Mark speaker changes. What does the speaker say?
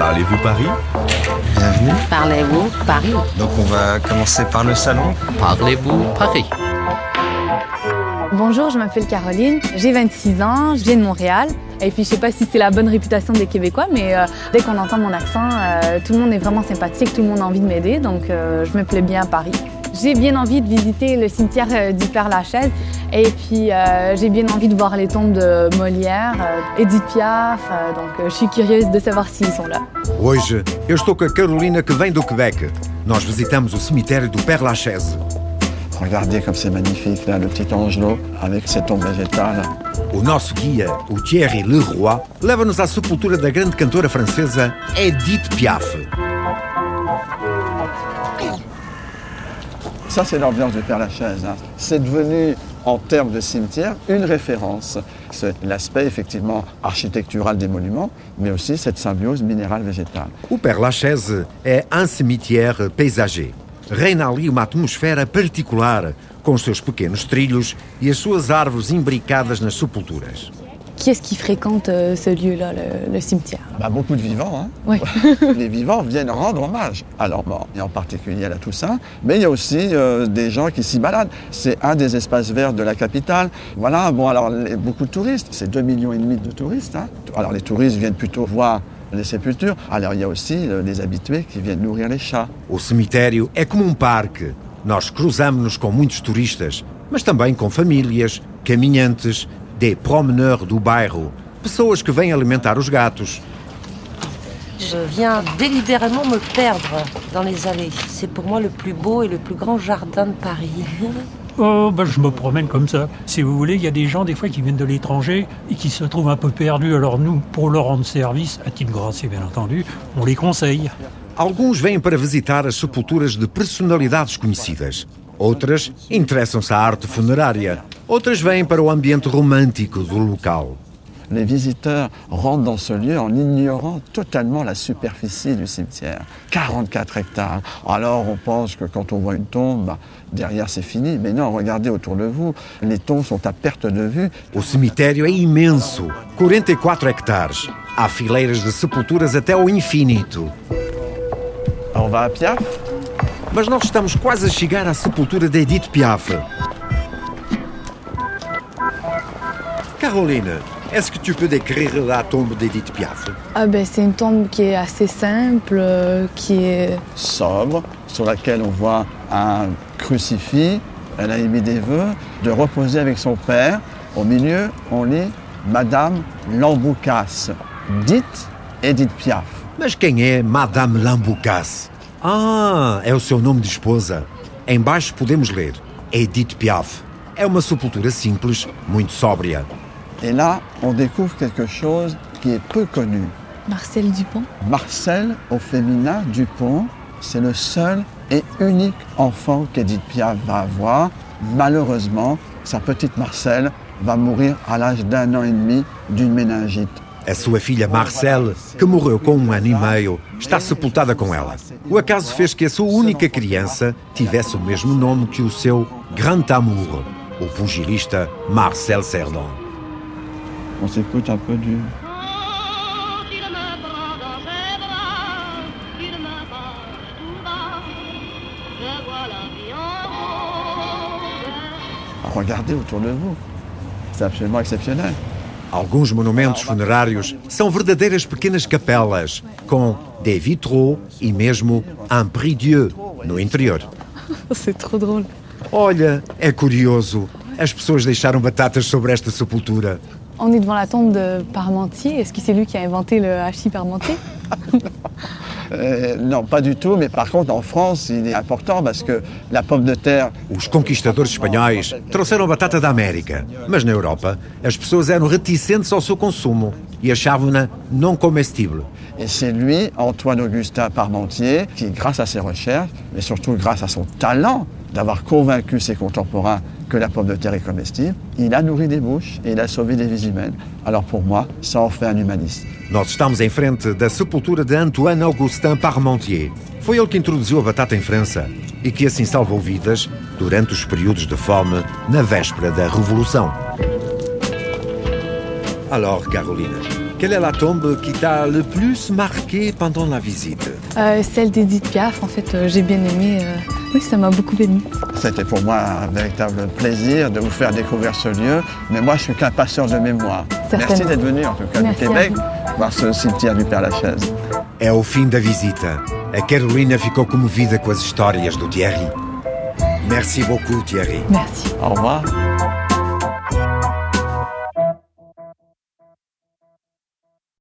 Speaker 1: Parlez-vous Paris?
Speaker 2: Bienvenue.
Speaker 3: Parlez-vous Paris?
Speaker 2: Donc on va commencer par le salon.
Speaker 4: Parlez-vous Paris?
Speaker 5: Bonjour, je m'appelle Caroline, j'ai 26 ans, je viens de Montréal. Et puis je sais pas si c'est la bonne réputation des Québécois, mais euh, dès qu'on entend mon accent, euh, tout le monde est vraiment sympathique, tout le monde a envie de m'aider, donc euh, je me plais bien à Paris. J'ai bien envie de visiter le cimetière euh, du Père-Lachaise et puis euh, j'ai bien envie de voir les tombes de Molière, euh, Edith Piaf, euh, donc euh, je suis curieuse de savoir s'ils sont là.
Speaker 6: Hoje eu estou com a Carolina que vem do Quebec. Nós visitamos o cemitério do Père Lachaise.
Speaker 2: Regardez comme c'est magnifique là, le petit angelot avec ses tombes végétales.
Speaker 6: O nosso guia, o Thierry Leroy, leva-nos à sepultura da grande cantora francesa Edith Piaf.
Speaker 2: Ça, c'est l'ambiance du Père Lachaise. hein. C'est devenu, en termes de cimetière, une référence. C'est l'aspect effectivement architectural des monuments, mais aussi cette symbiose minérale-végétale.
Speaker 6: O Père Lachaise é um cemitério paysager. Reina ali uma atmosfera particular, com seus pequenos trilhos e as suas árvores imbricadas nas sepulturas.
Speaker 5: Qui est-ce qui fréquente euh, ce lieu-là, le, le cimetière?
Speaker 2: Bah, beaucoup de vivants. Hein.
Speaker 5: Oui.
Speaker 2: Les vivants viennent rendre hommage à leurs morts, et en particulier à la Toussaint. Mais il y a aussi euh, des gens qui s'y baladent. C'est un des espaces verts de la capitale. Voilà, bon, alors les- beaucoup de touristes, c'est 2,5 millions et demi de touristes. hein. Alors les touristes viennent plutôt voir les sépultures. Alors il y a aussi euh, les habitués qui viennent nourrir les chats.
Speaker 6: O cemitério é como um parque. Nós cruzamos-nos com muitos turistas, mas também com famílias, caminhantes, des promeneurs do bairro, pessoas que vêm alimentar os gatos.
Speaker 3: Je viens délibérément me perdre dans les allées. C'est pour moi le plus beau et le plus grand jardin de Paris.
Speaker 7: Oh, ben, je me promène comme ça. Si vous voulez, il y a des gens, des fois, qui viennent de l'étranger et qui se trouvent un peu perdus. Alors, nous, pour leur rendre service, à titre gracieux, bien entendu, on les conseille.
Speaker 6: Alguns vêm para visitar as sepulturas de personalidades conhecidas. Outras interessam-se à arte funerária. Outras vêm para o ambiente romântico do local.
Speaker 2: Les visiteurs rentrent dans ce lieu en ignorant totalement la superficie du cimetière. 44 hectares. Alors on pense que quand on voit une tombe, bah, derrière c'est fini. Mais non, regardez autour de vous. Les tombes sont à perte de vue.
Speaker 6: O cemitério é imenso 44 hectares. Há fileiras de sepulturas até ao infinito.
Speaker 2: On va à Piaf
Speaker 6: Mas nós estamos quase a chegar à sepultura de Edith Piaf. Caroline, est-ce que tu peux décrire la tombe d'Edith Piaf?
Speaker 5: Ah ben c'est une tombe qui est assez simple, euh, qui est
Speaker 2: sobre, sur laquelle on voit un crucifix. Elle a émis des vœux de reposer avec son père. Au milieu, on lit Madame Lamboucasse, dite Edith Piaf.
Speaker 6: Mas quem é Madame Lamboucasse? Ah, é o seu nome de esposa. Embaixo podemos ler Edith Piaf. É uma sepultura simples, muito sóbria.
Speaker 2: Et là, on découvre quelque chose qui est peu connu.
Speaker 5: Marcel Dupont.
Speaker 2: Marcel, au féminin, Dupont, c'est le seul et unique enfant qu'Edith Piaf va avoir. Malheureusement, sa petite Marcel va mourir à l'âge d'un an et demi d'une méningite.
Speaker 6: A sua filha Marcelle, que morreu com um ano e meio, está sepultada com ela. O acaso fez que a sua única criança tivesse o mesmo nome que o seu grand amour, o pugilista Marcel Cerdan.
Speaker 2: On s'écoute un peu du... Regardez autour de vous. C'est absolument exceptionnel.
Speaker 6: Alguns monumentos funerários são verdadeiras pequenas capelas, com des vitraux e mesmo un prie-dieu no interior.
Speaker 5: C'est trop drôle.
Speaker 6: Olha, é curioso. As pessoas deixaram batatas sobre esta sepultura.
Speaker 5: On est devant la tombe de Parmentier. Est-ce que c'est lui qui a inventé le hachis Parmentier?
Speaker 2: Euh, non, pas du tout, mais par contre, en France, il est important parce que la pomme de terre,
Speaker 6: Os conquistadores espanhóis trouxeram batata da América, mas na Europa as pessoas eram reticentes ao seu consumo e achavam-na não comestível.
Speaker 2: et c'est lui, Antoine-Augustin Parmentier, qui, grâce à ses recherches, mais surtout grâce à son talent d'avoir convaincu ses contemporains que la pomme de terre est comestible, il a nourri des bouches et il a sauvé des vies humaines. Alors pour moi, ça en fait un humaniste.
Speaker 6: Nós estamos em frente da sepultura de Antoine Augustin Parmentier. Foi ele que introduziu a batata em França e que assim salvou vidas durante os períodos de fome na véspera da Revolução. Alors, Caroline, Quelle est la tombe qui t'a le plus marqué pendant la visite?
Speaker 5: Euh, celle d'Edith Piaf, en fait, euh, j'ai bien aimé. euh, Oui, ça m'a beaucoup ému.
Speaker 2: C'était pour moi un véritable plaisir de vous faire découvrir ce lieu, mais moi je suis qu'un passeur de mémoire. Merci d'être venu en tout cas
Speaker 5: Merci
Speaker 2: du
Speaker 5: à
Speaker 2: Québec voir ce cimetière du Père Lachaise.
Speaker 6: É ao fim da visita. A Carolina ficou comovida com as histórias do Thierry. Merci beaucoup, Thierry.
Speaker 5: Merci.
Speaker 2: Au revoir.